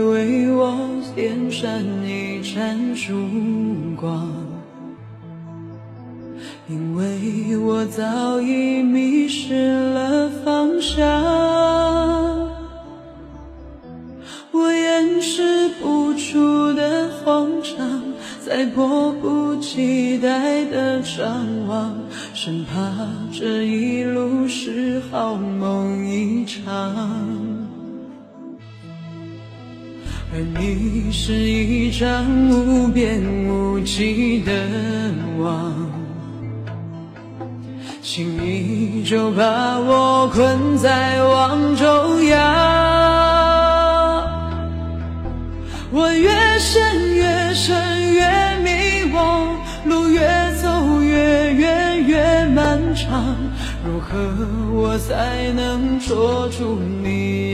为我点上一盏烛光，因为我早已迷失了方向，我掩饰不住的慌张，在迫不及待的张望，生怕这一路是好梦一场。而你是一张无边无际的网，轻易就把我困在网中央。我越陷越深越迷惘，路越走越远越漫长，如何我才能捉住你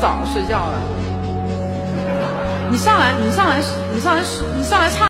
早睡觉了，你上来，你上来，你上来，你上来唱。